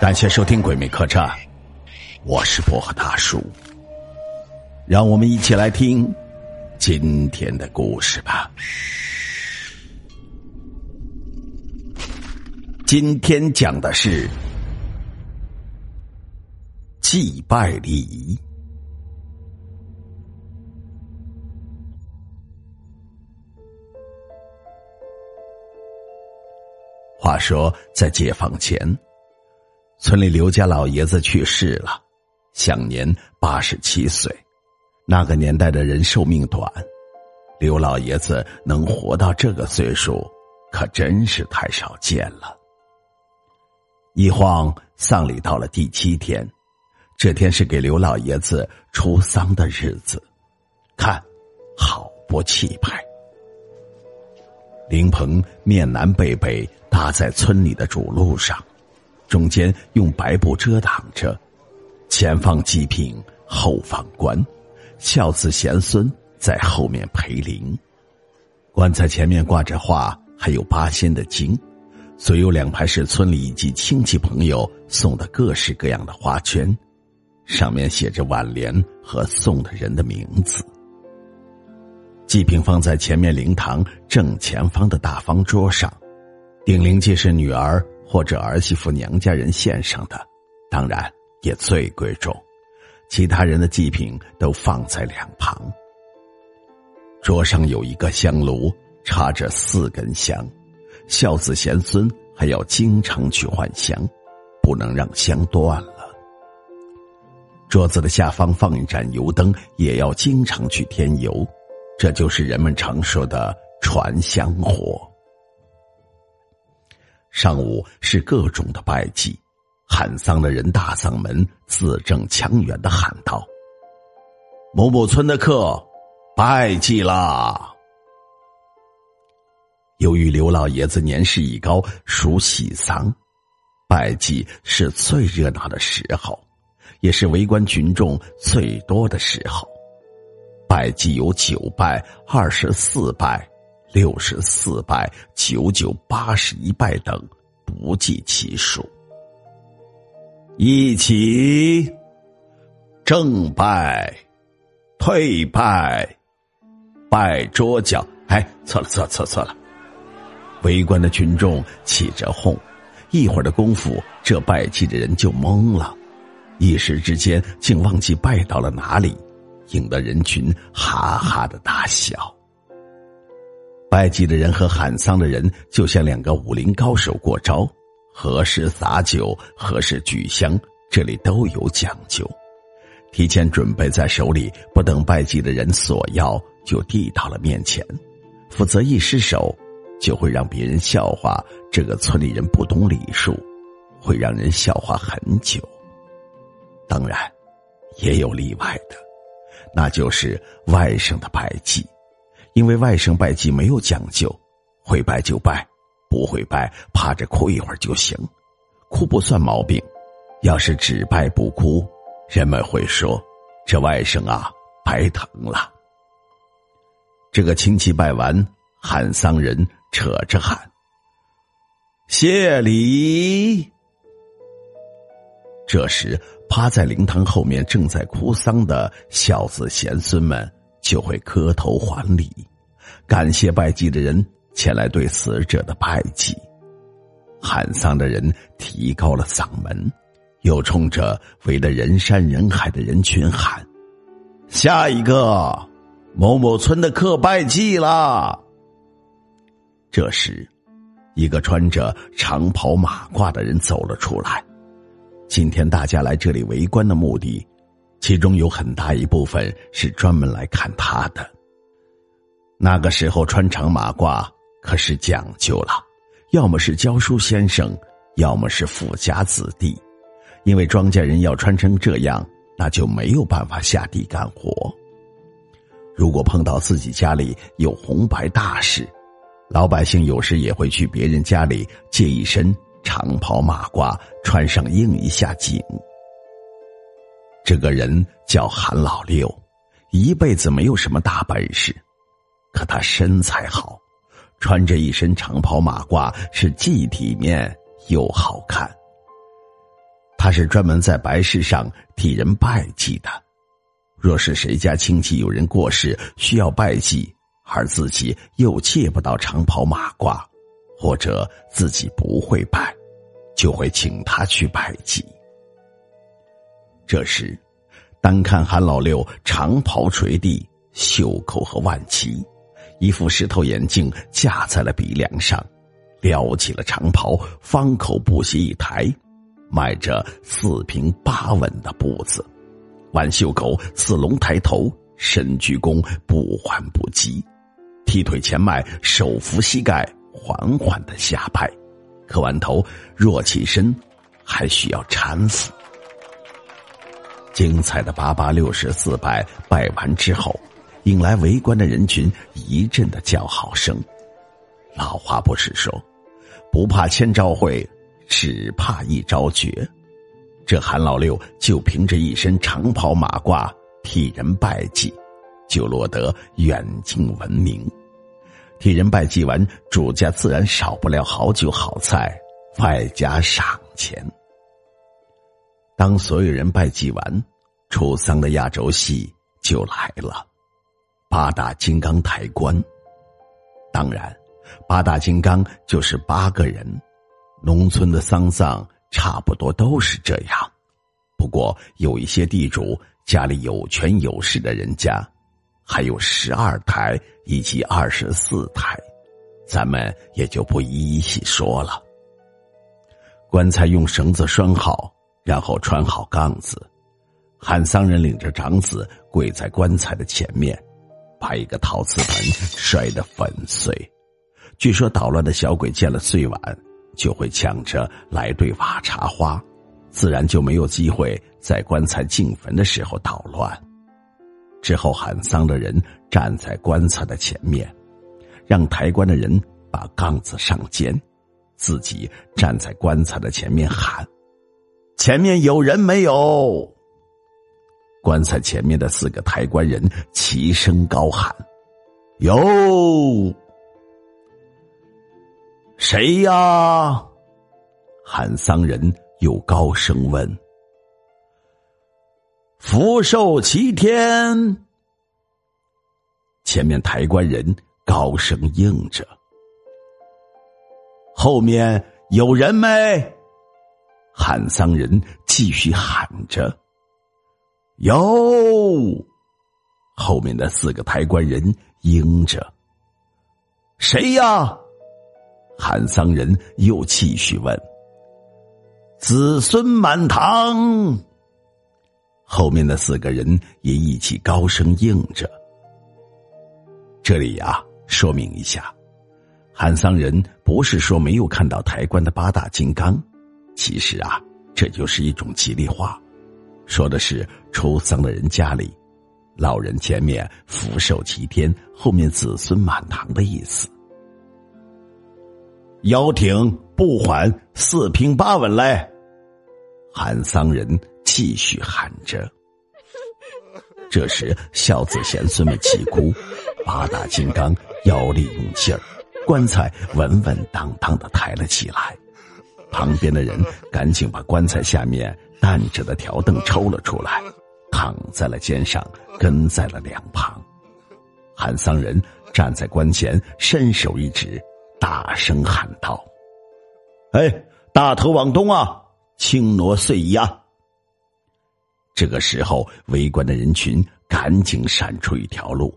感谢收听《鬼魅客栈》，我是薄荷大叔。让我们一起来听今天的故事吧。今天讲的是祭拜礼仪。话说，在解放前，村里刘家老爷子去世了，享年八十七岁。那个年代的人寿命短，刘老爷子能活到这个岁数，可真是太少见了。一晃，丧礼到了第七天，这天是给刘老爷子出丧的日子，看，好不气派。灵棚面南背北。搭在村里的主路上，中间用白布遮挡着，前放祭品，后放棺，孝子贤孙在后面陪灵。棺材前面挂着画，还有八仙的经，左右两排是村里以及亲戚朋友送的各式各样的花圈，上面写着挽联和送的人的名字。祭品放在前面灵堂正前方的大方桌上。顶灵既是女儿或者儿媳妇娘家人献上的，当然也最贵重。其他人的祭品都放在两旁。桌上有一个香炉，插着四根香。孝子贤孙还要经常去换香，不能让香断了。桌子的下方放一盏油灯，也要经常去添油。这就是人们常说的传香火。上午是各种的拜祭，喊丧的人大嗓门、字正腔圆的喊道：“某某村的客，拜祭啦！”由于刘老爷子年事已高，属喜丧，拜祭是最热闹的时候，也是围观群众最多的时候。拜祭有九拜、二十四拜。六十四拜、九九八十一拜等，不计其数。一起正拜、退拜、拜桌角。哎，错了，错了错了错了！围观的群众起着哄，一会儿的功夫，这拜祭的人就懵了，一时之间竟忘记拜到了哪里，引得人群哈哈的大笑。拜祭的人和喊丧的人就像两个武林高手过招，何时洒酒，何时举香，这里都有讲究。提前准备在手里，不等拜祭的人索要，就递到了面前，否则一失手，就会让别人笑话这个村里人不懂礼数，会让人笑话很久。当然，也有例外的，那就是外甥的拜祭。因为外甥拜祭没有讲究，会拜就拜，不会拜趴着哭一会儿就行，哭不算毛病。要是只拜不哭，人们会说这外甥啊白疼了。这个亲戚拜完，喊丧人扯着喊：“谢礼。”这时，趴在灵堂后面正在哭丧的孝子贤孙们。就会磕头还礼，感谢拜祭的人前来对死者的拜祭。喊丧的人提高了嗓门，又冲着围得人山人海的人群喊：“下一个，某某村的客拜祭啦！”这时，一个穿着长袍马褂的人走了出来。今天大家来这里围观的目的。其中有很大一部分是专门来看他的。那个时候穿长马褂可是讲究了，要么是教书先生，要么是富家子弟，因为庄稼人要穿成这样，那就没有办法下地干活。如果碰到自己家里有红白大事，老百姓有时也会去别人家里借一身长袍马褂穿上应一下景。这个人叫韩老六，一辈子没有什么大本事，可他身材好，穿着一身长袍马褂，是既体面又好看。他是专门在白事上替人拜祭的。若是谁家亲戚有人过世需要拜祭，而自己又借不到长袍马褂，或者自己不会拜，就会请他去拜祭。这时，单看韩老六长袍垂地，袖口和腕齐。一副石头眼镜架在了鼻梁上，撩起了长袍，方口布鞋一抬，迈着四平八稳的步子，挽袖口似龙抬头，深鞠躬不缓不急，踢腿前迈，手扶膝盖，缓缓的下拜，磕完头若起身，还需要搀扶。精彩的八八六十四拜拜完之后。引来围观的人群一阵的叫好声。老话不是说，不怕千招会，只怕一招绝。这韩老六就凭着一身长袍马褂替人拜祭，就落得远近闻名。替人拜祭完，主家自然少不了好酒好菜，外加赏钱。当所有人拜祭完，出丧的压轴戏就来了。八大金刚抬棺，当然，八大金刚就是八个人。农村的丧葬差不多都是这样，不过有一些地主家里有权有势的人家，还有十二台以及二十四台，咱们也就不一一细说了。棺材用绳子拴好，然后穿好杠子，喊丧人领着长子跪在棺材的前面。把一个陶瓷盆摔得粉碎，据说捣乱的小鬼见了碎碗，就会抢着来对瓦茶花，自然就没有机会在棺材进坟的时候捣乱。之后喊丧的人站在棺材的前面，让抬棺的人把杠子上肩，自己站在棺材的前面喊：“前面有人没有？”棺材前面的四个抬棺人齐声高喊：“有谁呀？”喊丧人又高声问：“福寿齐天。”前面抬棺人高声应着：“后面有人没？”喊丧人继续喊着。哟，后面的四个抬棺人应着：“谁呀？”喊丧人又继续问：“子孙满堂。”后面的四个人也一起高声应着。这里呀，说明一下，喊丧人不是说没有看到抬棺的八大金刚，其实啊，这就是一种吉利话。说的是出丧的人家里，老人前面福寿齐天，后面子孙满堂的意思。腰挺不缓，四平八稳嘞！喊丧人继续喊着。这时孝子贤孙们齐哭，八大金刚腰力用劲儿，棺材稳稳当当的抬了起来。旁边的人赶紧把棺材下面。担着的条凳抽了出来，躺在了肩上，跟在了两旁。喊丧人站在棺前，伸手一指，大声喊道：“哎，大头往东啊，轻挪碎衣啊！”这个时候，围观的人群赶紧闪出一条路，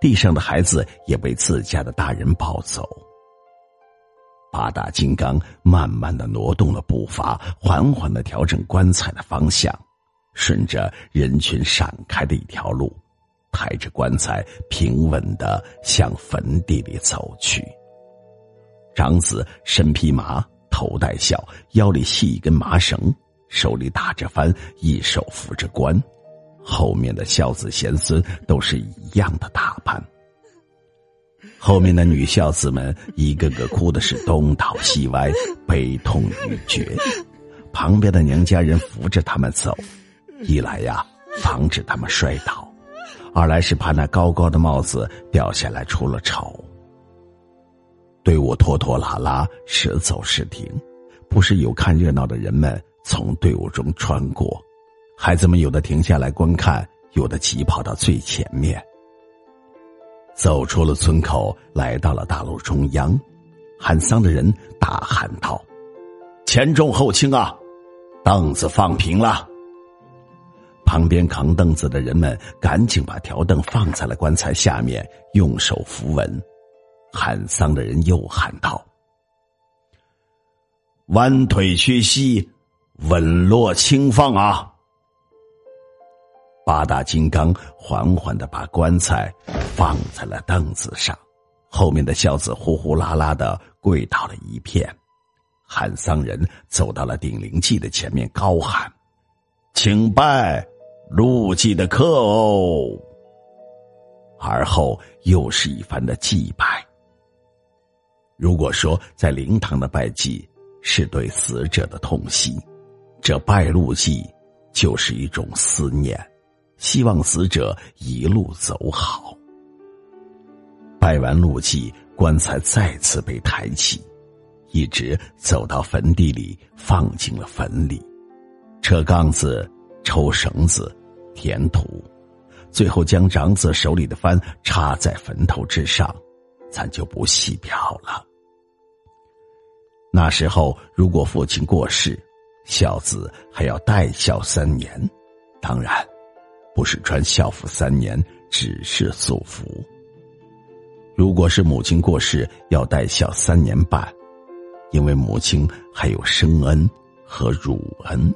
地上的孩子也被自家的大人抱走。八大金刚慢慢的挪动了步伐，缓缓的调整棺材的方向，顺着人群闪开的一条路，抬着棺材平稳的向坟地里走去。长子身披麻，头戴孝，腰里系一根麻绳，手里打着幡，一手扶着棺，后面的孝子贤孙都是一样的打扮。后面的女孝子们一个个哭的是东倒西歪，悲痛欲绝。旁边的娘家人扶着他们走，一来呀防止他们摔倒，二来是怕那高高的帽子掉下来出了丑。队伍拖拖拉拉，时走时停，不时有看热闹的人们从队伍中穿过。孩子们有的停下来观看，有的急跑到最前面。走出了村口，来到了大路中央，喊丧的人大喊道：“前重后轻啊，凳子放平了。”旁边扛凳子的人们赶紧把条凳放在了棺材下面，用手扶稳。喊丧的人又喊道：“弯腿屈膝，稳落轻放啊！”八大金刚缓缓的把棺材放在了凳子上，后面的孝子呼呼啦啦的跪倒了一片。喊丧人走到了顶灵记的前面，高喊：“请拜陆记的客哦！”而后又是一番的祭拜。如果说在灵堂的拜祭是对死者的痛惜，这拜路祭就是一种思念，希望死者一路走好。拜完路祭，棺材再次被抬起，一直走到坟地里，放进了坟里，扯杠子、抽绳子、填土，最后将长子手里的幡插在坟头之上，咱就不细表了。那时候，如果父亲过世，孝子还要带孝三年，当然，不是穿孝服三年，只是素服。如果是母亲过世，要带孝三年半，因为母亲还有生恩和乳恩。